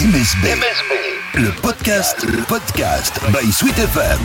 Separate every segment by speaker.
Speaker 1: MSB, le podcast, le podcast by Sweet FM.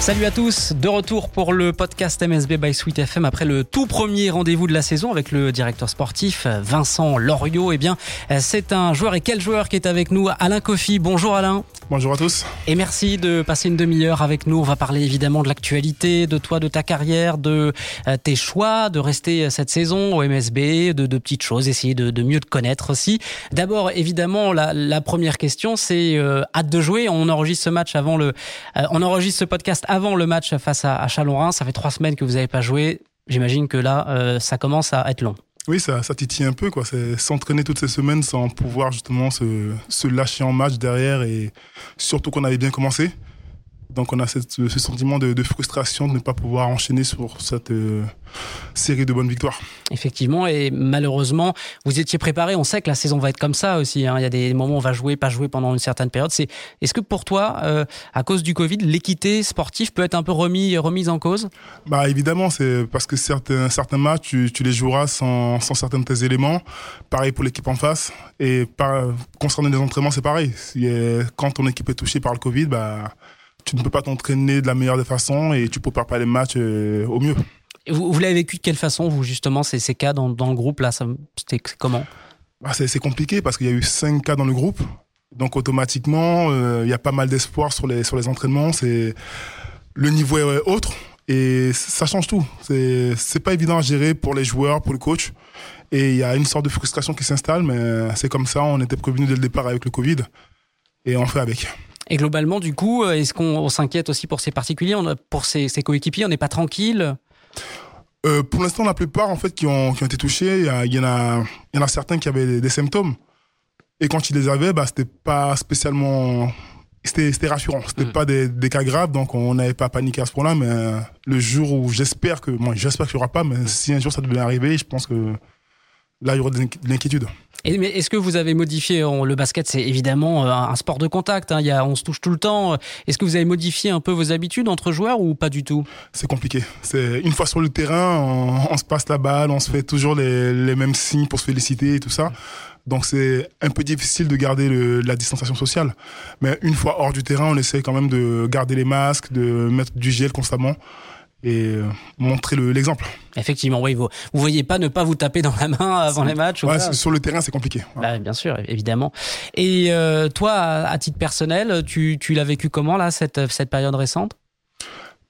Speaker 2: Salut à tous, de retour pour le podcast MSB by Sweet FM après le tout premier rendez-vous de la saison avec le directeur sportif Vincent Loriot. Eh bien, c'est un joueur et quel joueur qui est avec nous? Alain Kofi. Bonjour Alain.
Speaker 3: Bonjour à tous.
Speaker 2: Et merci de passer une demi-heure avec nous. On va parler évidemment de l'actualité, de toi, de ta carrière, de euh, tes choix, de rester cette saison au MSB, de, de petites choses, essayer de, mieux te connaître aussi. D'abord, évidemment, la, première question, c'est euh, hâte de jouer. On enregistre ce match avant le, euh, on enregistre ce podcast avant le match face à, à Chalon-Rhin. Ça fait trois semaines que vous n'avez pas joué. J'imagine que là, euh, ça commence à être long.
Speaker 3: Oui, ça, ça titille un peu, quoi. C'est s'entraîner toutes ces semaines sans pouvoir justement se, se lâcher en match derrière et surtout qu'on avait bien commené. Donc on a cette, ce sentiment de, de, frustration de ne pas pouvoir enchaîner sur cette euh, série de bonnes victoires.
Speaker 2: Effectivement, et malheureusement, vous étiez préparé. On sait que la saison va être comme ça aussi. Hein. Il y a des moments où on va jouer, pas jouer pendant une certaine période. C'est est-ce que pour toi, euh, à cause du Covid, l'équité sportive peut être un peu remis, remise en cause?
Speaker 3: Bah évidemment, c'est parce que certains certains matchs, tu, tu les joueras sans, sans certains de tes éléments. Pareil pour l'équipe en face. Et par, concernant les entraînements, c'est pareil. Quand ton équipe est touchée par le Covid, bah tu ne peux pas t'entraîner de la meilleure des façons et tu prépares pas les matchs euh, au mieux.
Speaker 2: Vous, vous l'avez vécu de quelle façon, vous, justement, ces, ces cas dans, dans le groupe, là C'était comment?
Speaker 3: Bah, C'est compliqué parce qu'il y a eu cinq cas dans le groupe. Donc, automatiquement, euh, il y a pas mal d'espoir sur les, sur les entraînements. Le niveau est autre et ça change tout. C'est pas évident à gérer pour les joueurs, pour le coach. Et il y a une sorte de frustration qui s'installe, mais c'est comme ça. On était prévenu dès le départ avec le Covid et on fait avec.
Speaker 2: Et globalement, du coup, est-ce qu'on s'inquiète aussi pour ces particuliers, on, pour ces, ces coéquipiers On n'est pas tranquille?
Speaker 3: Euh, Pour l'instant, la plupart, en fait, qui ont, qui ont été touchés, il y, y, en a, il y en a certains qui avaient des, des symptômes. Et quand ils les avaient, bah, c'était pas spécialement. C'était rassurant. C'était mmh. pas des, des, cas graves, donc on n'avait pas paniqué à ce point-là. Mais euh, le jour où j'espère que. Bon, j'espère qu'il n'y aura pas, mais si un jour ça devait arriver, je pense que là, il y aura de l'inquiétude.
Speaker 2: Mais est-ce que vous avez modifié le basket C'est évidemment un, un, sport de contact. Hein, y a, on se touche tout le temps. Est-ce que vous avez modifié un peu vos habitudes entre joueurs ou pas du tout?
Speaker 3: C'est compliqué. C'est une fois sur le terrain, on, se passe la balle, on se fait toujours les, mêmes signes pour se féliciter et tout ça. Donc c'est un peu difficile de garder la distanciation sociale. Mais une fois hors du terrain, on essaie quand même de garder les masques, de mettre du gel constamment et montrer l'exemple.
Speaker 2: Effectivement, oui, vous vous voyez pas ne pas vous taper dans la main avant les matchs.
Speaker 3: Ouais, sur le terrain, c'est compliqué.
Speaker 2: Ouais. Bah, bien sûr, évidemment. Et euh, toi, à, titre personnel, tu, tu l'as vécu comment là cette cette période récente?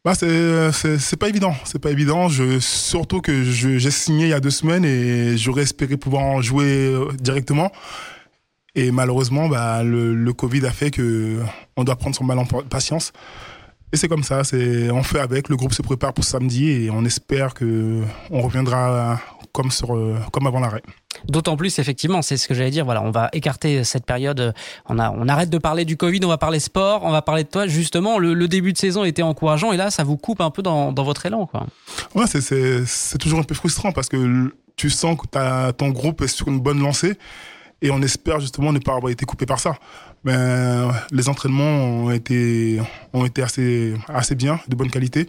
Speaker 3: Bah c'est c'est pas évident, c'est pas évident. Je surtout que j'ai signé il y a deux semaines et j'aurais espéré pouvoir en jouer directement. Et malheureusement, bah le, le Covid a fait que on doit prendre son mal en patience. Et c'est comme ça, c'est on fait avec. Le groupe se prépare pour samedi et on espère que on reviendra comme sur comme avant l'arrêt.
Speaker 2: D'autant plus, effectivement, c'est ce que j'allais dire. Voilà, on va écarter cette période. On, a, on arrête de parler du Covid, on va parler sport, on va parler de toi. Justement, le, le début de saison était encourageant et là, ça vous coupe un peu dans, dans votre élan, quoi.
Speaker 3: Ouais, c'est toujours un peu frustrant parce que tu sens que as, ton groupe est sur une bonne lancée et on espère justement ne pas avoir été coupé par ça. Ben, les entraînements ont été, ont été assez, assez bien, de bonne qualité.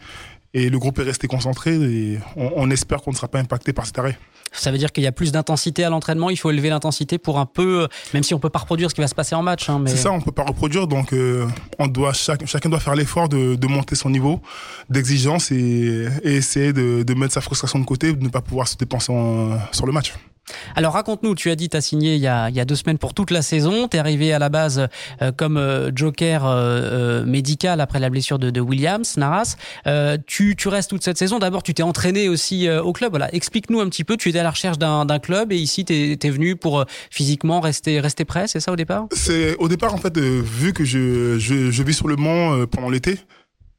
Speaker 3: Et le groupe est resté concentré et on, on espère qu'on ne sera pas impacté par cet arrêt.
Speaker 2: Ça veut dire qu'il y a plus d'intensité à l'entraînement. Il faut élever l'intensité pour un peu, même si on peut pas reproduire ce qui va se passer en match. Hein, mais...
Speaker 3: C'est ça, on peut pas reproduire. Donc, euh, on doit chaque, chacun doit faire l'effort de, de, monter son niveau d'exigence et, et, essayer de, de, mettre sa frustration de côté, de ne pas pouvoir se dépenser en, sur le match.
Speaker 2: Alors raconte-nous, tu as dit, tu as signé il y a, deux semaines pour toute la saison, tu es arrivé à la base euh, comme euh, joker euh, médical après la blessure de, Williams, Naras. Tu, restes toute cette saison, d'abord tu t'es entraîné aussi au club, explique-nous un petit peu, tu étais à la recherche d'un club et ici tu es, venu pour physiquement rester, rester prêt, c'est ça au départ?
Speaker 3: C'est Au départ en fait, vu que je, vis sur le Mans pendant l'été,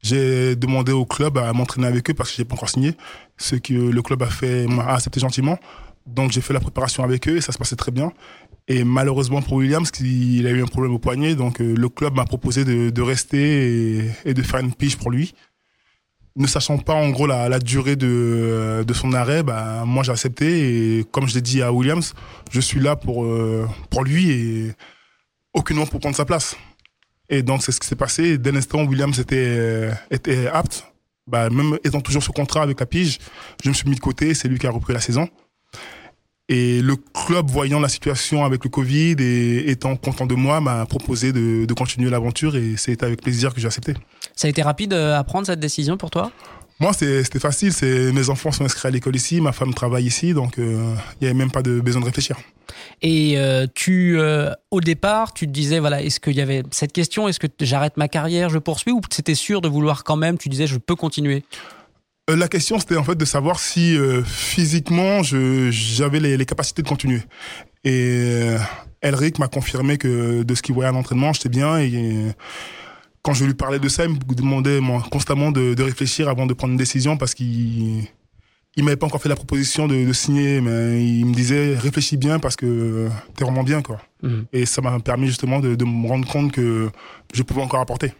Speaker 3: j'ai demandé au club à m'entraîner avec eux parce que j'ai pas encore signé, ce que le club a fait, a accepté gentiment. Donc j'ai fait la préparation avec eux et ça se passait très bien. Et malheureusement pour Williams, il a eu un problème au poignet, donc euh, le club m'a proposé de, rester et, de faire une pige pour lui. Ne sachant pas en gros la, durée de, de son arrêt, bah, moi j'ai accepté et comme je l'ai dit à Williams, je suis là pour, euh, pour lui et aucunement pour prendre sa place. Et donc c'est ce qui s'est passé. Dès l'instant où Williams était, était apte, bah, même étant toujours sous contrat avec la pige, je me suis mis de côté, c'est lui qui a repris la saison. Et le club, voyant la situation avec le Covid et étant content de moi, m'a proposé de, de continuer l'aventure et c'est avec plaisir que j'ai accepté.
Speaker 2: Ça a été rapide à prendre cette décision pour toi?
Speaker 3: Moi, c'était facile. C'est mes enfants sont inscrits à l'école ici, ma femme travaille ici, donc il euh, n'y avait même pas de besoin de réfléchir.
Speaker 2: Et euh, tu, euh, au départ, tu te disais, voilà, est-ce qu'il y avait cette question, est-ce que j'arrête ma carrière, je poursuis, ou c'était sûr de vouloir quand même, tu disais, je peux continuer?
Speaker 3: La question, c'était en fait de savoir si physiquement, j'avais les, les, capacités de continuer. Et Elric m'a confirmé que de ce qu'il voyait à l'entraînement, j'étais bien et quand je lui parlais de ça, il me demandait constamment de, réfléchir avant de prendre une décision parce qu'il il m'avait pas encore fait la proposition de, signer, mais il me disait réfléchis bien parce que tu es vraiment bien quoi. Mhm. Et ça m'a permis justement de, me rendre compte que je pouvais encore apporter.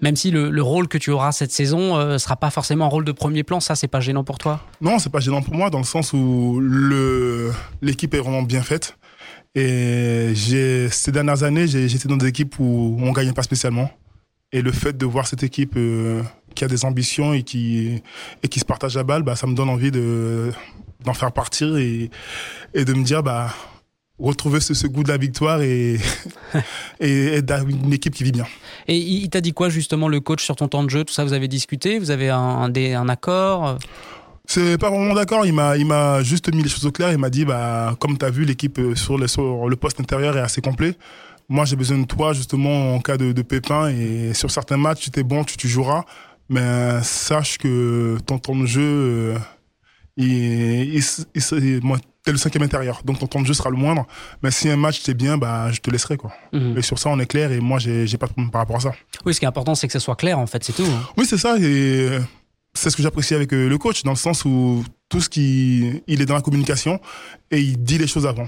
Speaker 2: Même si le, rôle que tu auras cette saison ne euh, sera pas forcément un rôle de premier plan, ça c'est pas gênant pour toi?
Speaker 3: Non, c'est pas gênant pour moi dans le sens où l'équipe est vraiment bien faite. Et ces dernières années, j'étais dans des équipes où on gagnait pas spécialement. Et le fait de voir cette équipe euh, qui a des ambitions et qui, se partage la balle, bah, ça me donne envie de, d'en faire partir et, et de me dire, bah, retrouver ce, goût de la victoire et, et être une équipe qui vit bien.
Speaker 2: Et il t'a dit quoi justement le coach sur ton temps de jeu Tout ça, vous avez discuté Vous avez un, un, un accord?
Speaker 3: C'est pas vraiment d'accord. Il m'a, il m'a juste mis les choses au clair. Il m'a dit, bah, comme tu as vu, l'équipe euh, sur le, sur le poste intérieur est assez complet moi j'ai besoin de toi justement en cas de, de pépin et sur certains matchs tu es bon, tu, tu joueras, mais sache que ton temps de jeu, euh, il, il, il, moi, t'es le cinquième intérieur, donc ton temps de jeu sera le moindre. Mais si un match t'es bien, bah je te laisserai quoi. Mhm. Et sur ça on est clair et moi j'ai pas de problème par rapport à ça.
Speaker 2: Oui, ce qui est important c'est que ça soit clair en fait, c'est tout. Hein.
Speaker 3: Oui c'est ça et c'est ce que j'apprécie avec euh, le coach dans le sens où tout ce qui il est dans la communication et il dit les choses avant.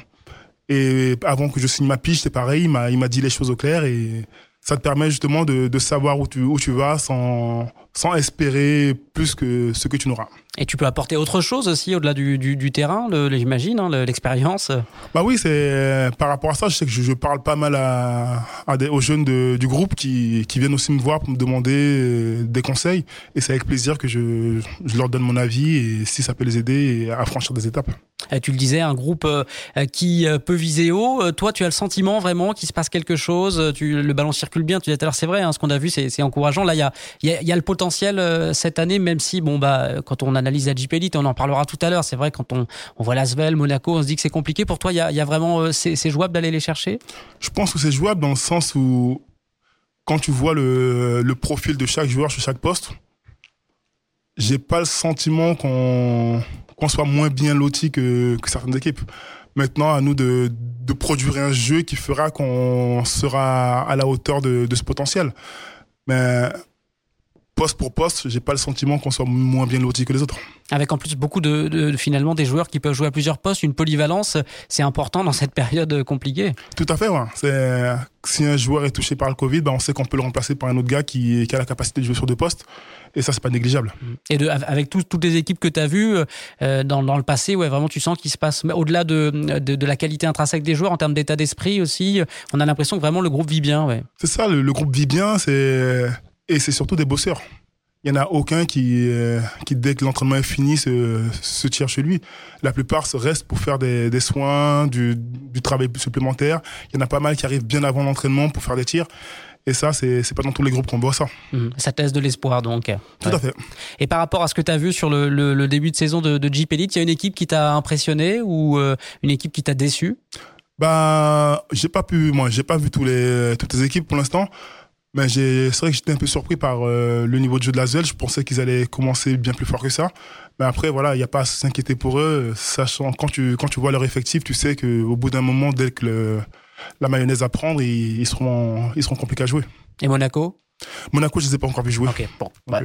Speaker 3: Et avant que je signe ma piche, c'est pareil, il m'a, il m'a dit les choses au clair et ça te permet justement de, de savoir où tu, où tu vas sans, sans espérer plus que ce que tu n'auras.
Speaker 2: Et tu peux apporter autre chose aussi au-delà du, du, du terrain, j'imagine, hein, l'expérience?
Speaker 3: Bah oui, c'est par rapport à ça, je sais que je, je parle pas mal à, à des, aux jeunes de, du groupe qui, qui viennent aussi me voir pour me demander euh, des conseils. Et c'est avec plaisir que je, je leur donne mon avis et si ça peut les aider à franchir des étapes.
Speaker 2: Euh, tu le disais, un groupe euh, qui peut viser haut. Toi, tu as le sentiment vraiment qu'il se passe quelque chose. Le ballon circule bien. Tu disais tout à l'heure, c'est vrai, hein, ce qu'on a vu, c'est encourageant. Là, il y a, le potentiel cette année, même si, bon, bah, quand on analyse la Jeep Elite, on en parlera tout à l'heure. C'est vrai, quand on, on voit Lasvel, Monaco, on se dit que c'est compliqué. Pour toi, il y a, vraiment, euh, c'est jouable d'aller les chercher?
Speaker 3: Je pense que c'est jouable dans le sens où, quand tu vois le, le profil de chaque joueur sur chaque poste, j'ai pas le sentiment qu'on qu'on soit moins bien loti que, certaines équipes. Maintenant, à nous de, de produire un jeu qui fera qu'on sera à la hauteur de, de ce potentiel. Mais poste pour poste, j'ai pas le sentiment qu'on soit moins bien loti que les autres.
Speaker 2: Avec en plus beaucoup de, finalement des joueurs qui peuvent jouer à plusieurs postes, une polyvalence, c'est important dans cette période compliquée.
Speaker 3: Tout à fait, ouais. C'est si un joueur est touché par le Covid, ben on sait qu'on peut le remplacer par un autre gars qui, qui a la capacité de jouer sur deux postes. Et ça, c'est pas négligeable.
Speaker 2: Et de, avec toutes les équipes que tu as vues euh, dans, dans, le passé, ouais, vraiment, tu sens qu'il se passe, au-delà de, de, de, la qualité intrinsèque des joueurs, en termes d'état d'esprit aussi, on a l'impression que vraiment le groupe vit bien. Ouais.
Speaker 3: C'est ça, le, le, groupe vit bien, c'est et c'est surtout des bosseurs. Il n'y en a aucun qui, euh, qui dès que l'entraînement est fini, se, se, tire chez lui. La plupart se restent pour faire des, des soins, du, du, travail supplémentaire. Il y en a pas mal qui arrivent bien avant l'entraînement pour faire des tirs. Et ça, c'est, pas dans tous les groupes qu'on voit ça.
Speaker 2: Mmh. Ça teste de l'espoir, donc.
Speaker 3: Tout à fait.
Speaker 2: Et par rapport à ce que tu as vu sur le, le, le, début de saison de, de Jeep Elite, il y a une équipe qui t'a impressionné ou euh, une équipe qui t'a déçu?
Speaker 3: Bah, j'ai pas pu, moi, j'ai pas vu tous les, toutes les équipes pour l'instant. Mais c'est vrai que j'étais un peu surpris par euh, le niveau de jeu de la Zelle. Je pensais qu'ils allaient commencer bien plus fort que ça. Mais après, voilà, il n'y a pas à s'inquiéter pour eux. Sachant, quand tu, quand tu vois leur effectif, tu sais qu'au bout d'un moment, dès que le, la mayonnaise à prendre, ils, ils, seront, ils seront compliqués à jouer.
Speaker 2: Et Monaco?
Speaker 3: Monaco, je ne les ai pas encore vu jouer.
Speaker 2: Ok, bon, bah,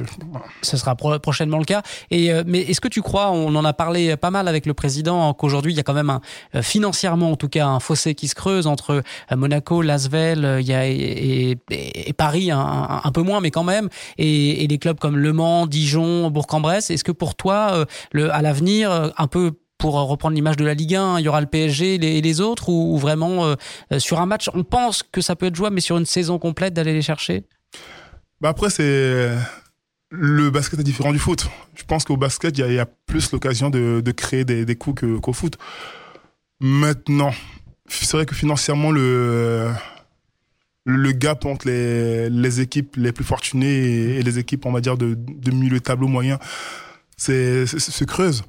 Speaker 2: ce sera prochainement le cas. Et euh, mais est-ce que tu crois, on en a parlé pas mal avec le président, qu'aujourd'hui il y a quand même un, euh, financièrement en tout cas un fossé qui se creuse entre euh, Monaco, Lasvel, il y a et, et, Paris un, un, peu moins, mais quand même, et, et des clubs comme Le Mans, Dijon, Bourg-en-Bresse. Est-ce que pour toi, le, à l'avenir, un peu pour reprendre l'image de la Ligue 1, il y aura le PSG et les, autres, ou, ou vraiment sur un match, on pense que ça peut être jouable, mais sur une saison complète d'aller les chercher?
Speaker 3: Bah après, c'est le basket est différent du foot. Je pense qu'au basket, il y, a plus l'occasion de, de créer des, des coups qu'au foot. Maintenant, c'est vrai que financièrement, le, le gap entre les, les équipes les plus fortunées et, les équipes, on va dire, de, de milieu tableau moyen, c'est, se creuse.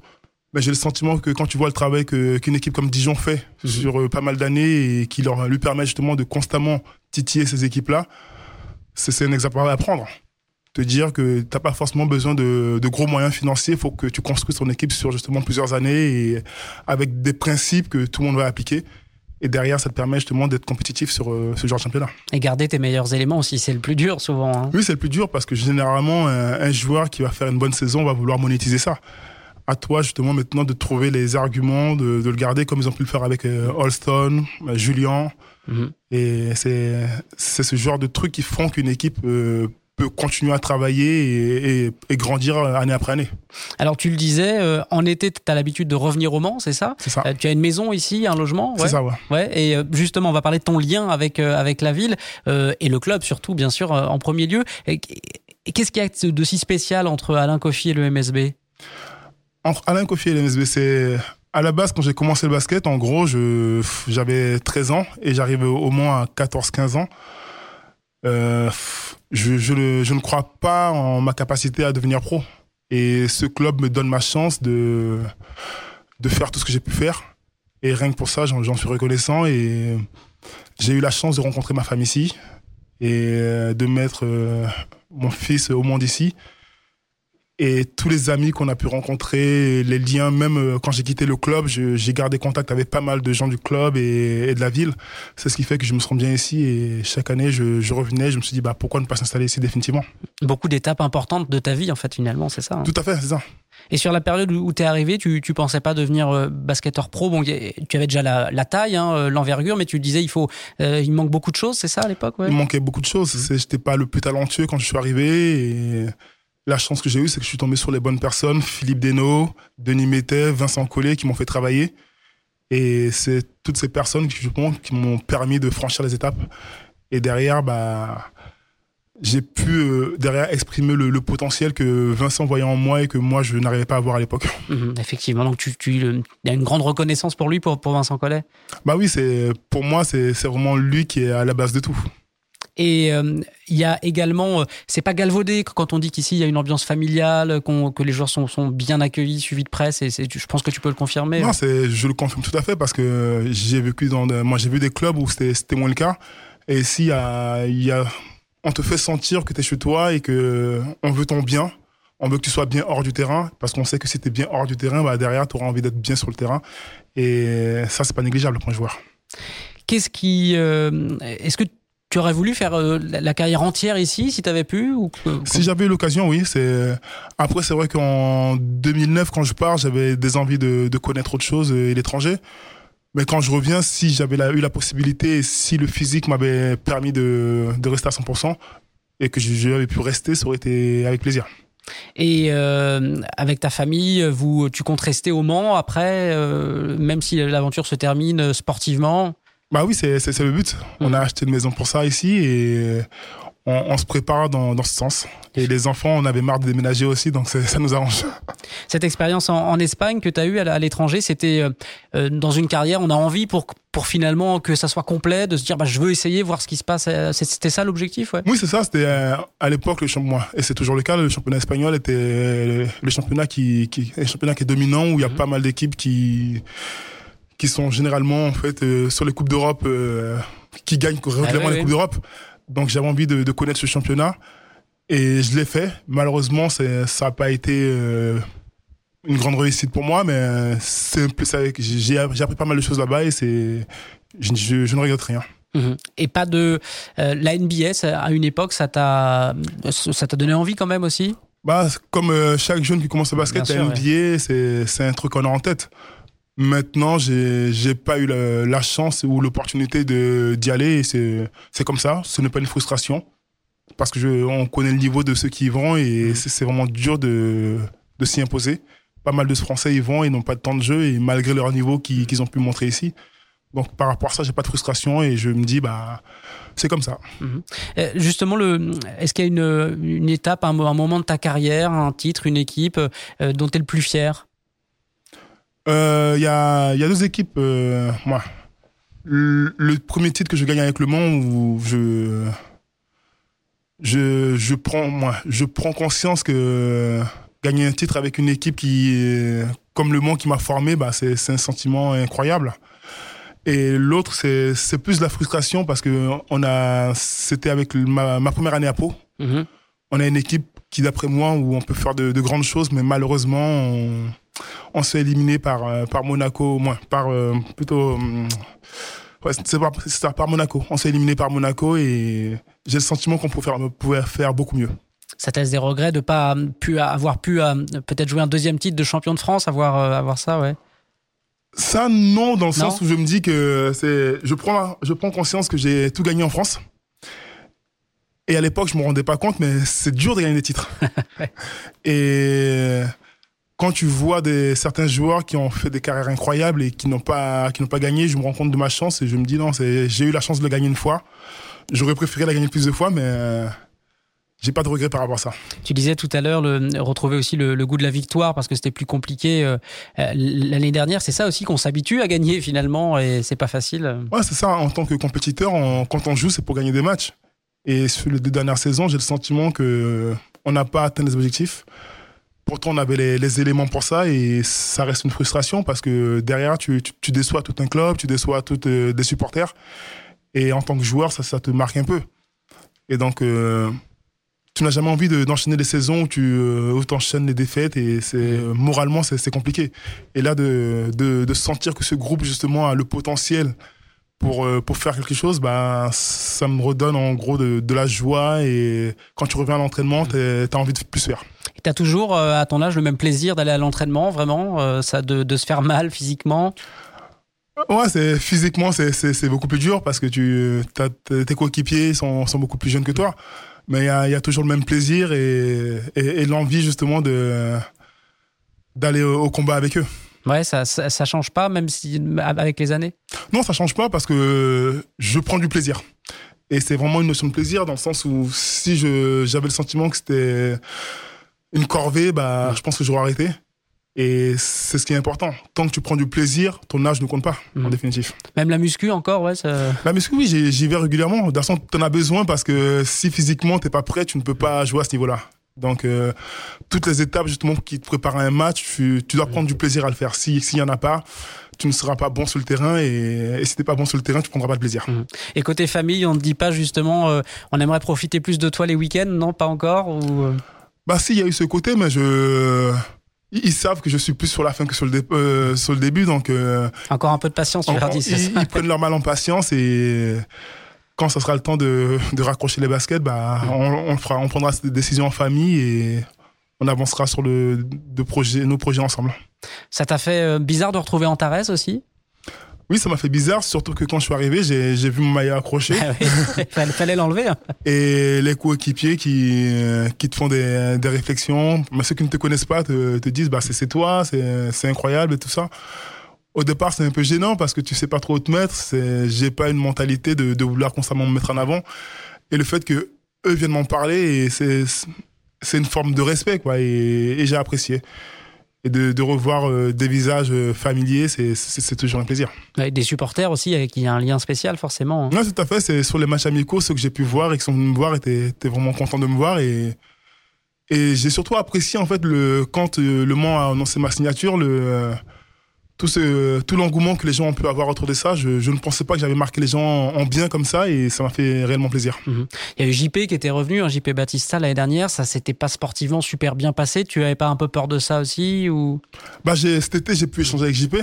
Speaker 3: J'ai le sentiment que quand tu vois le travail qu'une équipe comme Dijon fait mhm. sur euh, pas mal d'années et qui leur lui permet justement de constamment titiller ces équipes-là, c'est, un exemple à prendre te dire que tu n'as pas forcément besoin de, de gros moyens financiers, il faut que tu construises ton équipe sur justement plusieurs années et avec des principes que tout le monde va appliquer. Et derrière, ça te permet justement d'être compétitif sur euh, ce genre de championnat.
Speaker 2: Et garder tes meilleurs éléments aussi, c'est le plus dur souvent. Hein.
Speaker 3: Oui, c'est le plus dur parce que généralement, un, joueur qui va faire une bonne saison va vouloir monétiser ça. À toi justement maintenant de trouver les arguments, de, de le garder comme ils ont pu le faire avec euh, Alston, euh, Julien. Mhm. Et c'est ce genre de trucs qui font qu'une équipe peut continuer à travailler et, grandir année après année.
Speaker 2: Alors tu le disais, euh, en été, tu as l'habitude de revenir au Mans, c'est ça?
Speaker 3: C'est ça.
Speaker 2: Euh, tu as une maison ici, un logement?
Speaker 3: C'est ça, ouais.
Speaker 2: ouais. Et euh, justement, on va parler de ton lien avec, avec la ville et le club surtout, bien sûr, en premier lieu. Qu'est-ce qu'il y a de si spécial entre Alain Coffi et le MSB
Speaker 3: Entre Alain Coffi et le MSB, c'est à la base, quand j'ai commencé le basket, en gros, j'avais 13 ans et j'arrivais au moins à 14-15 ans. Euh, je, je, je, ne crois pas en ma capacité à devenir pro. Et ce club me donne ma chance de, de faire tout ce que j'ai pu faire. Et rien que pour ça, j'en suis reconnaissant. Et j'ai eu la chance de rencontrer ma femme ici et de mettre euh, mon fils au monde ici et tous les amis qu'on a pu rencontrer, les liens, même euh, quand j'ai quitté le club, j'ai gardé contact avec pas mal de gens du club et, de la ville. C'est ce qui fait que je me sens bien ici et chaque année je, revenais, je me suis dit bah pourquoi ne pas s'installer ici définitivement?
Speaker 2: Beaucoup d'étapes importantes de ta vie en fait finalement, c'est ça. Hein.
Speaker 3: Tout à fait, c'est ça.
Speaker 2: Et sur la période où tu es arrivé, tu, tu pensais pas devenir euh, basketteur pro? Bon, tu avais déjà la, taille, hein, euh, l'envergure, mais tu disais il faut, il manque beaucoup de choses, c'est ça à l'époque. Ouais?
Speaker 3: Il manquait beaucoup de choses. J'étais pas le plus talentueux quand je suis arrivé. Et la chance que j'ai eue, c'est que je suis tombé sur les bonnes personnes, Philippe Desnaud, Denis Métet, Vincent Collet, qui m'ont fait travailler. Et c'est toutes ces personnes qui, qui m'ont permis de franchir les étapes. Et derrière, bah, j'ai pu euh, derrière exprimer le, potentiel que Vincent voyait en moi et que moi je n'arrivais pas à voir à l'époque.
Speaker 2: Mhm, effectivement, donc tu, tu, y a une grande reconnaissance pour lui, pour, pour Vincent Collet?
Speaker 3: Bah oui, c'est pour moi c'est vraiment lui qui est à la base de tout.
Speaker 2: Et euh, il y a également, euh, c'est pas galvaudé quand on dit qu'ici il y a une ambiance familiale, que les joueurs sont, sont, bien accueillis, suivis de presse. Et je pense que tu peux le confirmer.
Speaker 3: Non, je le confirme tout à fait parce que j'ai vécu dans, moi j'ai vu des clubs où c'était moins le cas. Et ici, il y a, y a, on te fait sentir que tu es chez toi et que on veut ton bien. On veut que tu sois bien hors du terrain parce qu'on sait que si tu es bien hors du terrain, bah derrière, tu auras envie d'être bien sur le terrain. Et ça, c'est pas négligeable pour un joueur.
Speaker 2: Qu'est-ce qui. Euh, est-ce que tu aurais voulu faire euh, la carrière entière ici si tu avais pu ou
Speaker 3: Si j'avais eu l'occasion, oui. C'est après c'est vrai qu'en 2009 quand je pars, j'avais des envies de, connaître autre chose et l'étranger. Mais quand je reviens, si j'avais eu la possibilité, si le physique m'avait permis de, rester à 100% et que j'avais pu rester, ça aurait été avec plaisir.
Speaker 2: Et euh, avec ta famille, vous, tu comptes rester au Mans après, euh, même si l'aventure se termine sportivement?
Speaker 3: Bah oui, c'est le but. On a acheté une maison pour ça ici et on, se prépare dans, dans, ce sens. Et les enfants, on avait marre de déménager aussi, donc ça nous arrange.
Speaker 2: Cette expérience en, Espagne que tu as eue à, l'étranger, c'était euh, euh, dans une carrière, on a envie pour, pour finalement que ça soit complet, de se dire bah, je veux essayer, voir ce qui se passe. Euh, c'était ça l'objectif ouais.
Speaker 3: Oui, c'est ça. C'était à l'époque, le championnat, et c'est toujours le cas, le championnat espagnol était le championnat qui, qui, le championnat qui est dominant, où il y a mhm. pas mal d'équipes qui qui sont généralement en fait euh, sur les coupes d'Europe euh, qui gagnent ah régulièrement les coupes d'Europe. Donc j'avais envie de, de, connaître ce championnat et je l'ai fait. Malheureusement, ça n'a pas été euh, une grande réussite pour moi, mais c'est j'ai appris pas mal de choses là-bas et c'est je, je, ne regrette rien.
Speaker 2: Mhm. Et pas de la NBS à une époque, ça t'a ça t'a donné envie quand même aussi?
Speaker 3: Bah comme chaque jeune qui commence le basket, la NBA, c'est c'est un truc qu'on a en tête. Maintenant, j'ai j'ai pas eu la, chance ou l'opportunité de d'y aller. C'est c'est comme ça. Ce n'est pas une frustration parce que je, on connaît le niveau de ceux qui y vont et mmh. c'est vraiment dur de de s'y imposer. Pas mal de Français y vont et n'ont pas de temps de jeu et malgré leur niveau qu'ils ont pu montrer ici. Donc par rapport à ça, j'ai pas de frustration et je me dis bah c'est comme ça. Mmh.
Speaker 2: Euh, justement, le, est-ce qu'il y a une, une étape, un, un, moment de ta carrière, un titre, une équipe euh, dont tu es le plus fier?
Speaker 3: Euh, Il y, a, il y a deux équipes. euh, moi, le, le premier titre que je gagne avec Le Mans, où je, je, je prends, moi, je prends conscience que gagner un titre avec une équipe qui, comme Le Mans, qui m'a formé, bah, c'est c'est un sentiment incroyable. Et l'autre, c'est c'est plus la frustration parce que on a, c'était avec ma, ma première année à Pau.
Speaker 2: Mhm.
Speaker 3: On a une équipe qui, d'après moi, où on peut faire de, de grandes choses, mais malheureusement, on, on se fait éliminer par, euh, par Monaco, moins, par euh, plutôt. hum, ouais, c'est pas- c'est ça, par Monaco. On se fait éliminer par Monaco et j'ai le sentiment qu'on pouvait faire, pouvait faire beaucoup mieux.
Speaker 2: Ça te laisse des regrets de pas euh, pu avoir pu euh, peut-être jouer un deuxième titre de champion de France, avoir euh, avoir ça, ouais.
Speaker 3: Ça, non, dans le
Speaker 2: Non
Speaker 3: sens où je me dis que c'est, je prends, je prends conscience que j'ai tout gagné en France. Et à l'époque, je me rendais pas compte, mais c'est dur de gagner des titres.
Speaker 2: Ouais.
Speaker 3: Et quand tu vois des, certains joueurs qui ont fait des carrières incroyables et qui n'ont pas, qui n'ont pas gagné, je me rends compte de ma chance et je me dis non, c'est, j'ai eu la chance de le gagner une fois. J'aurais préféré la gagner plus de fois, mais euh, j'ai pas de regrets par rapport à ça.
Speaker 2: Tu disais tout à l'heure le, retrouver aussi le, le goût de la victoire parce que c'était plus compliqué euh, euh, l'année dernière. C'est ça aussi qu'on s'habitue à gagner finalement et c'est pas facile.
Speaker 3: Ouais, c'est ça. En tant que compétiteur, on- quand on joue, c'est pour gagner des matchs. Et sur les deux dernières saisons, j'ai le sentiment que euh, on n'a pas atteint les objectifs. Pourtant, on avait les, les éléments pour ça et ça reste une frustration parce que derrière, tu, déçois tout un club, tu déçois tous euh, des supporters. Et en tant que joueur, ça, te marque un peu. Et donc, euh, tu n'as jamais envie de- d'enchaîner des saisons où tu euh, enchaînes les défaites et c'est moralement, c'est compliqué. Et là, de, de, de sentir que ce groupe, justement, a le potentiel pour, euh, pour faire quelque chose, bah, ça me redonne en gros de, de la joie et quand tu reviens à l'entraînement, tu as envie de plus faire.
Speaker 2: Et t'as toujours euh, à ton âge le même plaisir d'aller à l'entraînement, vraiment, euh, ça de, de se faire mal physiquement?
Speaker 3: Ouais, c'est physiquement c'est c'est c'est beaucoup plus dur parce que tu t'as, tes coéquipiers sont sont beaucoup plus jeunes que toi, mais il y a, y a toujours le même plaisir et et, et l'envie justement de d'aller au, au combat avec eux.
Speaker 2: Ouais, ça, ça, ça change pas, même si avec les années?
Speaker 3: Non, ça change pas parce que je prends du plaisir. Et c'est vraiment une notion de plaisir dans le sens où si je j'avais le sentiment que c'était une corvée, bah je pense que j'aurais arrêté. Et c'est ce qui est important. Tant que tu prends du plaisir, ton âge ne compte pas, en
Speaker 2: Mhm.
Speaker 3: définitive.
Speaker 2: Même la muscu encore, ouais. Ça...
Speaker 3: La muscu, oui, j'y j'y vais régulièrement. De toute façon, t'en as besoin parce que si physiquement t'es pas prêt, tu ne peux pas jouer à ce niveau-là. Donc, euh, toutes les étapes justement qui te préparent à un match, tu, tu dois prendre du plaisir à le faire. Si s'il y en a pas, tu ne seras pas bon sur le terrain et, et si t'es pas bon sur le terrain, tu prendras pas de plaisir.
Speaker 2: Et côté famille, on ne dit pas justement, euh, on aimerait profiter plus de toi les week-ends, non, pas encore ou... euh,
Speaker 3: Bah si, il y a eu ce côté, mais je ils, savent que je suis plus sur la fin que sur le, dé- euh, sur le début, donc
Speaker 2: Encore un peu de patience, tu
Speaker 3: on-
Speaker 2: leur dis.
Speaker 3: ils, ils prennent leur mal en patience et quand ça sera le temps de, de raccrocher les baskets, bah on, fera, on prendra cette décision en famille et on avancera sur le de projet, nos projets ensemble.
Speaker 2: Ça t'a fait euh, bizarre de retrouver Antares aussi?
Speaker 3: Oui, ça m'a fait bizarre, surtout que quand je suis arrivé, j'ai j'ai vu mon maillot accroché
Speaker 2: Ah oui, fallait, l'enlever. hein.
Speaker 3: et les coéquipiers qui euh, qui te font des, des réflexions, mais ceux qui ne te connaissent pas te, te disent bah c'est c'est toi, c'est c'est incroyable et tout ça. Au départ, c'est un peu gênant parce que tu sais pas trop où te mettre. C'est j'ai pas une mentalité de, de vouloir constamment me mettre en avant et le fait que eux viennent m'en parler et c'est c'est une forme de respect quoi et, et j'ai apprécié. Et de, de revoir euh, des visages euh, familiers, c'est toujours un plaisir.
Speaker 2: Ouais, Des supporters aussi, avec qui il y a un lien spécial forcément. hein.
Speaker 3: Ouais, tout à fait. C'est sur les matchs amicaux, ceux que j'ai pu voir et qui sont venus me voir étaient, étaient vraiment contents de me voir. Et, et j'ai surtout apprécié, en fait, le, quand euh, Le Mans a annoncé ma signature, le, tout, ce, tout l'engouement que les gens ont pu avoir autour de ça. Je, je ne pensais pas que j'avais marqué les gens en, en bien comme ça et ça m'a fait réellement plaisir.
Speaker 2: Il y a eu JP qui était revenu, un JP Batista l'année dernière. Ça s'était pas sportivement super bien passé. Tu avais pas un peu peur de ça aussi ou?
Speaker 3: Bah, j'ai, cet été, j'ai pu échanger avec JP.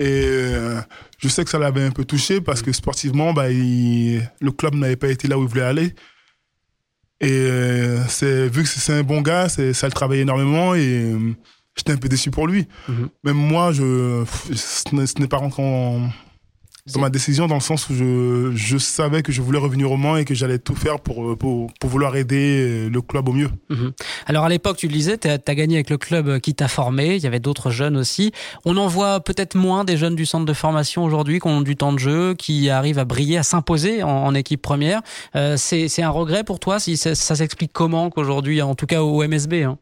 Speaker 3: Et euh, je sais que ça l'avait un peu touché parce que sportivement, bah, il- le club n'avait pas été là où il voulait aller. Et euh, c'est, vu que c'est un bon gars, c'est, ça le travaille énormément et euh, j'étais un peu déçu pour lui.
Speaker 2: Mhm.
Speaker 3: Même moi, je, ce n'est- pas rentré en- dans ma décision dans le sens où je, je savais que je voulais revenir au Mans et que j'allais tout faire pour, pour, pour vouloir aider le club au mieux.
Speaker 2: Mhm. Alors à l'époque, tu le disais, tu as, gagné avec le club qui t'a formé. Il y avait d'autres jeunes aussi. On en voit peut-être moins des jeunes du centre de formation aujourd'hui qui ont du temps de jeu, qui arrivent à briller, à s'imposer en, en équipe première. Euh, c'est c'est un regret pour toi si ça, ça s'explique comment qu'aujourd'hui, en tout cas au MSB. Hein?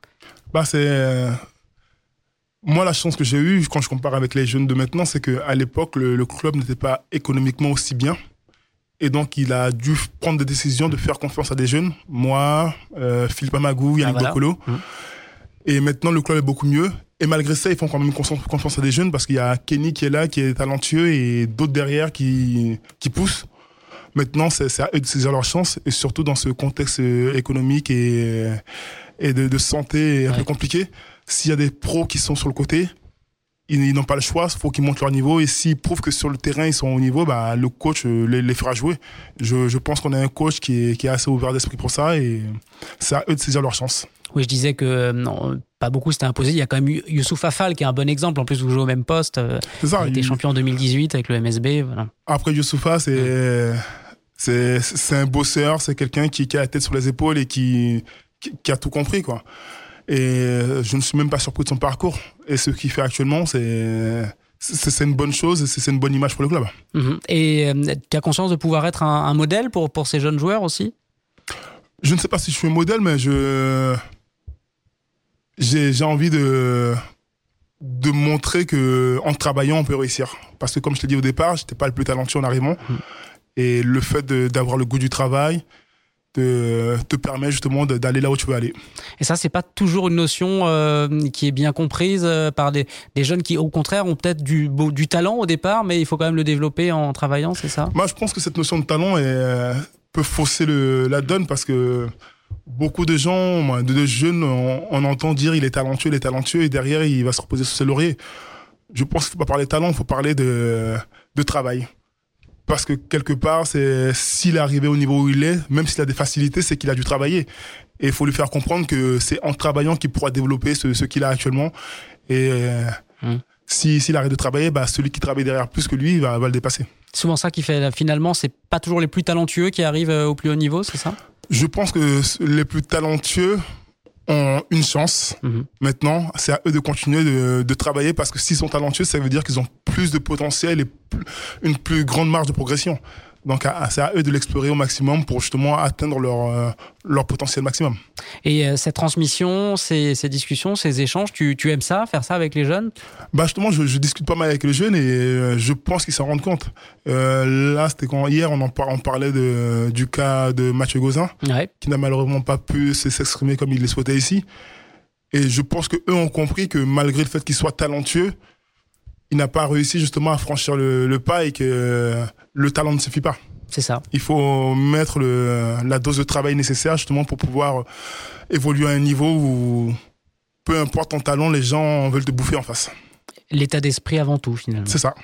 Speaker 3: Bah, c'est. Moi, la chance que j'ai eue, quand je compare avec les jeunes de maintenant, c'est qu'à l'époque, le, le club n'était pas économiquement aussi bien. Et donc, il a dû prendre des décisions de faire confiance à des jeunes. Moi, euh, Philippe Amagou, Yannick
Speaker 2: Ah, voilà. Mhm.
Speaker 3: Et maintenant, le club est beaucoup mieux. Et malgré ça, ils font quand même confiance à des jeunes parce qu'il y a Kenny qui est là, qui est talentueux et d'autres derrière qui, qui poussent. Maintenant, c'est à eux de saisir leur chance et surtout dans ce contexte euh, économique et, et de, de santé un
Speaker 2: Ouais.
Speaker 3: peu compliqué. S'il y a des pros qui sont sur le côté, ils, ils n'ont pas le choix, il faut qu'ils montent leur niveau et s'ils prouvent que sur le terrain ils sont au niveau, bah, le coach euh, les, les fera jouer. Je, je pense qu'on a un coach qui est, qui est assez ouvert d'esprit pour ça et c'est à eux de saisir leur chance.
Speaker 2: Oui, je disais que euh, non, pas beaucoup s'était imposé. Il y a quand même Youssouf Afal qui est un bon exemple. En plus, vous jouez au même poste. euh,
Speaker 3: C'est ça.
Speaker 2: il était champion en 2018 avec le MSB. Voilà.
Speaker 3: Après Youssoufa, c'est c'est c'est un bosseur, c'est quelqu'un qui, qui a la tête sur les épaules et qui, qui qui a tout compris quoi. Et euh, je ne suis même pas surpris de son parcours. Et ce qu'il fait actuellement, c'est une bonne chose et c'est une bonne image pour le club.
Speaker 2: Mhm. Et euh, tu as conscience de pouvoir être un, un modèle pour, pour ces jeunes joueurs aussi?
Speaker 3: Je ne sais pas si je suis un modèle, mais je j'ai envie de de montrer que en travaillant on peut réussir. Parce que comme je t'ai dit au départ, j'étais pas le plus talentueux en arrivant. Et le fait d'avoir le goût du travail te, te permet justement d'aller là où tu veux aller.
Speaker 2: Et ça, c'est pas toujours une notion euh, qui est bien comprise euh, par des, des jeunes qui, au contraire, ont peut-être du, talent au départ, mais il faut quand même le développer en travaillant, c'est ça?
Speaker 3: Moi, je pense que cette notion de talent est, euh, peut fausser le, la donne parce que beaucoup de gens, de, de jeunes, on, on entend dire il est talentueux, il est talentueux, et derrière, il va se reposer sur ses lauriers. Je pense qu'il faut pas parler de talent, il faut parler de, de travail. Parce que quelque part, c'est s'il est arrivé au niveau où il est, même s'il a des facilités, c'est qu'il a dû travailler. Et il faut lui faire comprendre que c'est en travaillant qu'il pourra développer ce, ce qu'il a actuellement. Et euh,
Speaker 2: Hmm.
Speaker 3: si s'il arrête de travailler, bah, celui qui travaille derrière plus que lui va, va le dépasser.
Speaker 2: Souvent ça qui fait, finalement, c'est pas toujours les plus talentueux qui arrivent euh, au plus haut niveau, c'est ça?
Speaker 3: Je pense que les plus talentueux ont une chance.
Speaker 2: Mhm.
Speaker 3: Maintenant, c'est à eux de continuer de, de travailler parce que s'ils sont talentueux, ça veut dire qu'ils ont plus de potentiel et une plus grande marge de progression. Donc, c'est à eux de l'explorer au maximum pour justement atteindre leur, euh, leur potentiel maximum.
Speaker 2: Et euh, cette transmission, ces, ces discussions, ces échanges, tu, tu aimes ça, faire ça avec les jeunes?
Speaker 3: Bah justement, je, je discute pas mal avec les jeunes et euh, je pense qu'ils s'en rendent compte. Euh, là, c'était quand hier, on en on parlait de, du cas de Mathieu Gauzin.
Speaker 2: Ouais.
Speaker 3: qui n'a malheureusement pas pu s'exprimer comme il le souhaitait ici. Et je pense que eux ont compris que malgré le fait qu'il soit talentueux, il n'a pas réussi justement à franchir le, le pas et que euh, le talent ne suffit pas.
Speaker 2: C'est ça.
Speaker 3: Il faut mettre le, la dose de travail nécessaire justement pour pouvoir euh, évoluer à un niveau où peu importe ton talent, les gens veulent te bouffer en face.
Speaker 2: L'état d'esprit avant tout, finalement.
Speaker 3: C'est ça.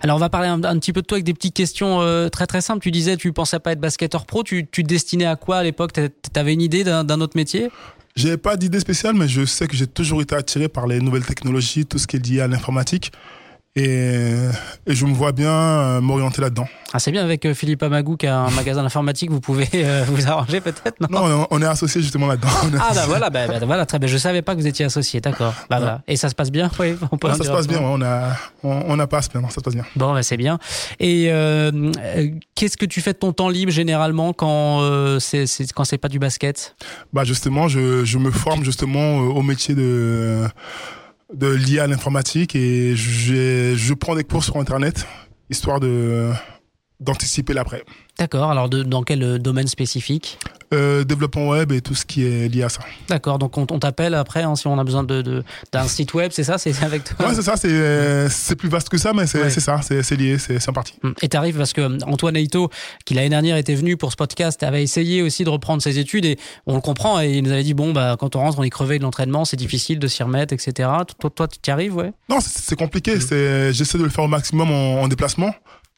Speaker 2: Alors, on va parler un, un petit peu de toi avec des petites questions euh, très très simples. Tu disais, tu pensais pas être basketteur pro. Tu, tu te destinais à quoi à l'époque? T'a- T'avais une idée d'un autre métier?
Speaker 3: J'ai pas d'idée spéciale, mais je sais que j'ai toujours été attiré par les nouvelles technologies, tout ce qui est lié à l'informatique. Et, et je me vois bien euh, m'orienter là-dedans.
Speaker 2: ah, C'est bien avec euh, Philippe Amagou qui a un magasin d'informatique. Vous pouvez euh, vous arranger peut-être non?
Speaker 3: Non, on est- associés justement là-dedans.
Speaker 2: Ah bah voilà, bah, bah, voilà, très bien. Je savais pas que vous étiez associé, d'accord. Bah voilà. Et ça se passe bien, oui. On peut en
Speaker 3: ça se passe bien, on a, on, on a pas à se plaindre, ça se passe bien.
Speaker 2: Bon, bah, c'est bien. Et euh, qu'est-ce que tu fais de ton temps libre généralement quand euh, c'est c'est- quand c'est pas du basket?
Speaker 3: Bah justement, je, je me forme justement au métier de, de lié à l'informatique et je prends des cours sur internet histoire de d'anticiper l'après.
Speaker 2: D'accord. Alors de, dans quel euh, domaine spécifique?
Speaker 3: Euh, développement web et tout ce qui est lié à ça.
Speaker 2: D'accord. Donc on, on t'appelle après hein, si on a besoin de de- d'un site web, c'est ça, c'est avec toi?
Speaker 3: Ouais, c'est ça, c'est euh, plus vaste que ça, mais c'est
Speaker 2: Ouais.
Speaker 3: ça, c'est lié, c'est en partie.
Speaker 2: Hum. Et t'arrives parce que euh, Antoine Aito, qui l'année dernière était venu pour ce podcast, avait essayé aussi de reprendre ses études et on le comprend et il nous avait dit bon bah quand on rentre on est crevé de l'entraînement, c'est difficile de s'y remettre, etc. Toi, toi tu y arrives, ouais?
Speaker 3: Non, c'est compliqué. C'est J'essaie de le faire au maximum en, en déplacement.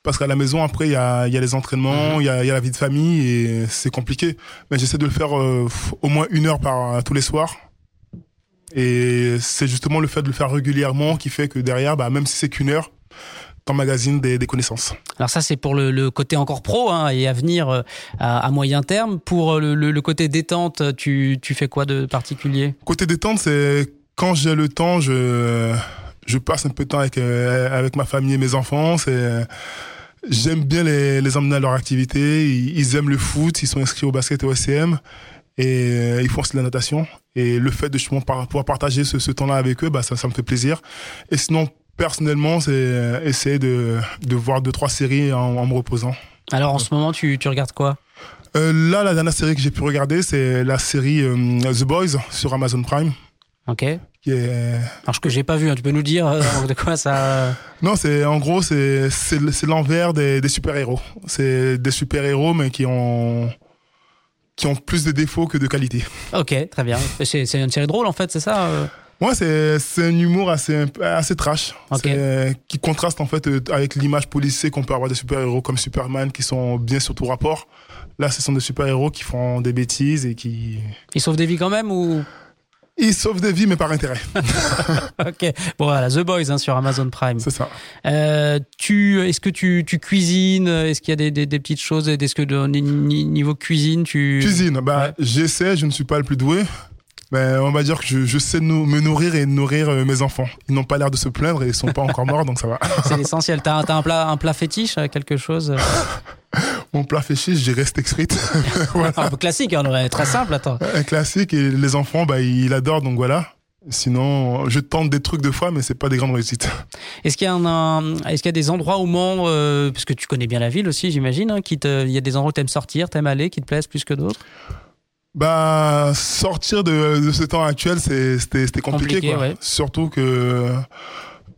Speaker 3: Parce qu'à la maison, après, il y a, il y a les entraînements, il y, a, il y a la vie de famille et c'est compliqué. Mais j'essaie de le faire euh, au moins une heure par tous les soirs. Et c'est justement le fait de le faire régulièrement qui fait que derrière, bah, même si c'est qu'une heure, t'emmagasines des, des connaissances.
Speaker 2: Alors ça c'est pour le, le côté encore pro hein, et à venir euh, à, à moyen terme. Pour euh, le, le- le côté détente, tu, tu fais quoi de particulier?
Speaker 3: Côté détente, c'est quand j'ai le temps, je, je passe un peu de temps avec, euh, avec ma famille et mes enfants. C'est, j'aime bien les, les emmener à leur activité. Ils, ils aiment le foot, ils sont inscrits au basket et au SCM. Et euh, ils font aussi de la natation. Et le fait de justement par- pouvoir partager ce, ce temps-là avec eux, bah, ça, ça me fait plaisir. Et sinon, personnellement, c'est euh, essayer de, de voir deux, trois séries en, en me reposant.
Speaker 2: Alors en ce moment, tu, tu regardes quoi?
Speaker 3: Euh, là, la dernière série que j'ai pu regarder, c'est la série The Boys sur Amazon Prime.
Speaker 2: Ok. Alors
Speaker 3: Qui est...
Speaker 2: que j'ai pas vu, hein, tu peux nous dire euh, de quoi ça.
Speaker 3: Non, c'est en gros, c'est c'est l'envers des, des super-héros. C'est des super-héros, mais qui ont qui ont plus de défauts que de qualités.
Speaker 2: Ok, très bien. C'est une série drôle en fait, c'est ça euh
Speaker 3: Moi, c'est c'est un humour assez assez trash,
Speaker 2: Ok.
Speaker 3: C'est- qui contraste en fait euh, avec l'image policée qu'on peut avoir des super-héros comme Superman qui sont bien sur tout rapport. Là, ce sont des super-héros qui font des bêtises et qui
Speaker 2: Ils sauvent des vies quand même ou
Speaker 3: ils sauvent des vies, mais par intérêt.
Speaker 2: Ok. Bon voilà, The Boys hein, sur Amazon Prime.
Speaker 3: C'est ça.
Speaker 2: Euh, tu, est-ce que tu, tu cuisines? Est-ce qu'il y a des, des, des petites choses? Est-ce que de, niveau cuisine, tu
Speaker 3: Cuisine, bah,
Speaker 2: Ouais.
Speaker 3: j'essaie, je ne suis pas le plus doué. Mais on va dire que je, je sais me nourrir et nourrir euh, mes enfants. Ils n'ont pas l'air de se plaindre et ils sont pas encore morts, donc ça va.
Speaker 2: C'est l'essentiel. T'as, un- t'as un plat, un plat fétiche, euh, quelque chose?
Speaker 3: Mon plat fétiche, j'ai resté frites. voilà.
Speaker 2: un peu classique, hein, ouais, très simple. Attends.
Speaker 3: Un classique et les enfants, bah, ils adorent, donc voilà. Sinon, je tente des trucs de fois, mais c'est pas des grandes réussites.
Speaker 2: Est-ce qu'il y a un, un- est-ce qu'il y a des endroits au Mans, euh, parce que tu connais bien la ville aussi, j'imagine, hein, qui te, il y a des endroits où t'aimes sortir, t'aimes aller, qui te plaisent plus que d'autres?
Speaker 3: Bah, sortir de, de ce temps actuel, c'est- c'était c'était compliqué,
Speaker 2: Compliqué,
Speaker 3: quoi.
Speaker 2: ouais.
Speaker 3: Surtout que,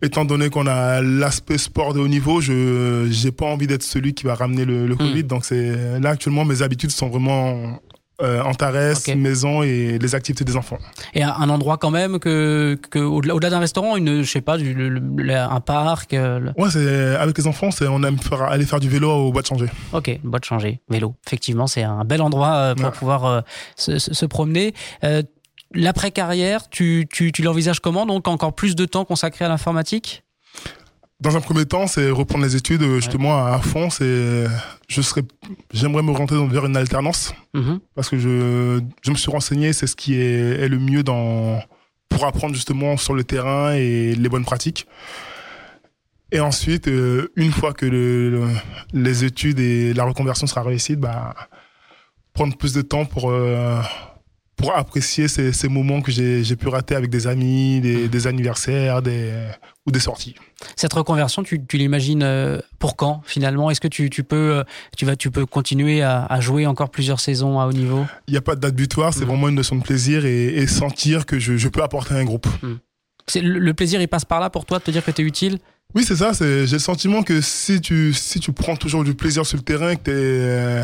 Speaker 3: étant donné qu'on a l'aspect sport de haut niveau, je j'ai pas envie d'être celui qui va ramener le,
Speaker 2: Hmm.
Speaker 3: le Covid. Donc c'est là actuellement, mes habitudes sont vraiment euh, Antares,
Speaker 2: Ok.
Speaker 3: maison et les activités des enfants.
Speaker 2: Et un, endroit quand même que, que au-delà, d'un restaurant, une, je sais pas, du, le- le- un parc. euh,
Speaker 3: Ouais, c'est avec les enfants, c'est on aime faire, aller faire du vélo au bois de changer.
Speaker 2: Ok, une boîte changer, vélo. Effectivement, c'est un bel endroit euh, pour
Speaker 3: Ouais.
Speaker 2: pouvoir euh, se, se- se promener. L'après-carrière, tu, tu, tu l'envisages comment Donc encore plus de temps consacré à l'informatique?
Speaker 3: Dans un premier temps, c'est reprendre les études euh, justement à fond. C'est, je serais, j'aimerais me rentrer vers une alternance
Speaker 2: Mhm.
Speaker 3: parce que je, je me suis renseigné, c'est ce qui est, est le mieux dans pour apprendre justement sur le terrain et les bonnes pratiques. Et ensuite, euh, une fois que le, le- les études et la reconversion sera réussie, bah, prendre plus de temps pour euh, pour apprécier ces, ces moments que j'ai pu rater avec des amis, des, des anniversaires, des ou des sorties.
Speaker 2: Cette reconversion, tu, tu l'imagines euh, pour quand finalement? Est-ce que tu, tu peux euh, tu vas tu peux continuer à, à jouer encore plusieurs saisons à haut niveau?
Speaker 3: Il n'y a pas de date butoir, c'est
Speaker 2: Mhm.
Speaker 3: vraiment une notion de plaisir et, et sentir que je, je peux apporter à un groupe.
Speaker 2: C'est le, le plaisir, il passe par là pour toi de te dire que tu es utile?
Speaker 3: Oui, c'est ça. J'ai le sentiment que si tu, si tu prends toujours du plaisir sur le terrain, que t'es, euh,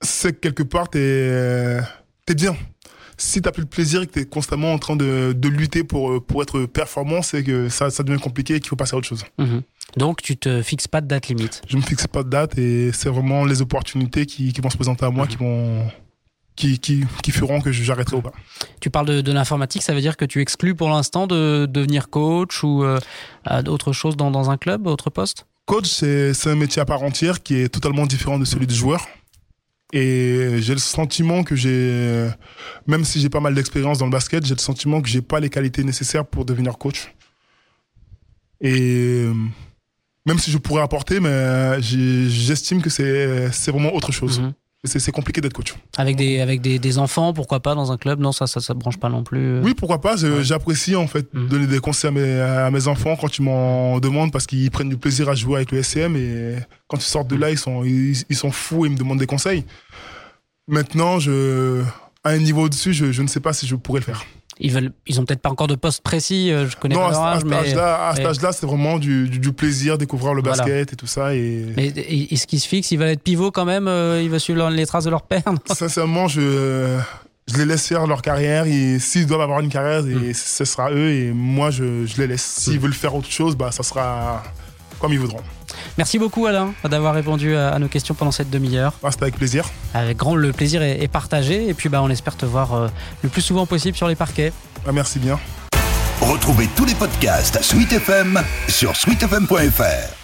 Speaker 3: c'est que quelque part, t'es, euh, t'es bien. Si t'as plus le plaisir et que t'es constamment en train de, de lutter pour, euh, pour être performant, c'est que ça, ça devient compliqué et qu'il faut passer à autre chose.
Speaker 2: Mhm. Donc tu te fixes pas de date limite.
Speaker 3: Je me fixe pas de date et c'est vraiment les opportunités qui, qui vont se présenter à moi qui vont, qui, qui, qui feront que j'arrêterai ou pas.
Speaker 2: Tu parles de, de l'informatique, ça veut dire que tu exclus pour l'instant de devenir coach ou euh, d'autres choses dans, dans un club, autre poste?
Speaker 3: Coach, c'est c'est un métier à part entière qui est totalement différent de celui de joueur. Et j'ai le sentiment que j'ai, même si j'ai pas mal d'expérience dans le basket, j'ai le sentiment que j'ai pas les qualités nécessaires pour devenir coach. Et euh, même si je pourrais apporter, mais j'ai- j'estime que c'est vraiment autre chose.
Speaker 2: Mhm.
Speaker 3: C'est compliqué d'être coach.
Speaker 2: Avec des avec des, des enfants, pourquoi pas dans un club? Non, ça ça ça branche pas non plus. euh.
Speaker 3: Oui, pourquoi pas. J'apprécie en fait
Speaker 2: Mhm.
Speaker 3: donner des conseils à mes, à mes enfants quand ils m'en demandent parce qu'ils prennent du plaisir à jouer avec le SCM et quand ils sortent de là, ils sont, ils, ils sont fous et ils me demandent des conseils. Maintenant, je, à un niveau au-dessus, je, je ne sais pas si je pourrais le faire.
Speaker 2: Ils veulent, ils ont peut-être pas encore de poste précis. euh, Je connais
Speaker 3: non,
Speaker 2: pas
Speaker 3: à,
Speaker 2: leur
Speaker 3: ce- à
Speaker 2: âge,
Speaker 3: cet
Speaker 2: mais,
Speaker 3: âge-là, à cet
Speaker 2: mais-
Speaker 3: âge-là, c'est vraiment du, du, du plaisir, découvrir le
Speaker 2: Voilà.
Speaker 3: basket et tout ça. Et
Speaker 2: mais est-ce qu'ils se fixent Ils veulent être pivot quand même euh, Ils veulent suivre les traces de leur père
Speaker 3: sincèrement, je, je les laisse faire leur carrière et s'ils doivent avoir une carrière, et
Speaker 2: Mm.
Speaker 3: ce sera eux et moi, je, je les laisse. S'ils veulent faire autre chose, bah, ça sera comme ils voudront.
Speaker 2: Merci beaucoup Alain d'avoir répondu à, nos questions pendant cette demi-heure.
Speaker 3: Bah, C'était avec plaisir.
Speaker 2: Avec grand le plaisir est, est partagé et puis bah on espère te voir euh, le plus souvent possible sur les parquets.
Speaker 3: Ah, merci bien.
Speaker 1: Retrouvez tous les podcasts Sweet FM sur sweetfm.fr.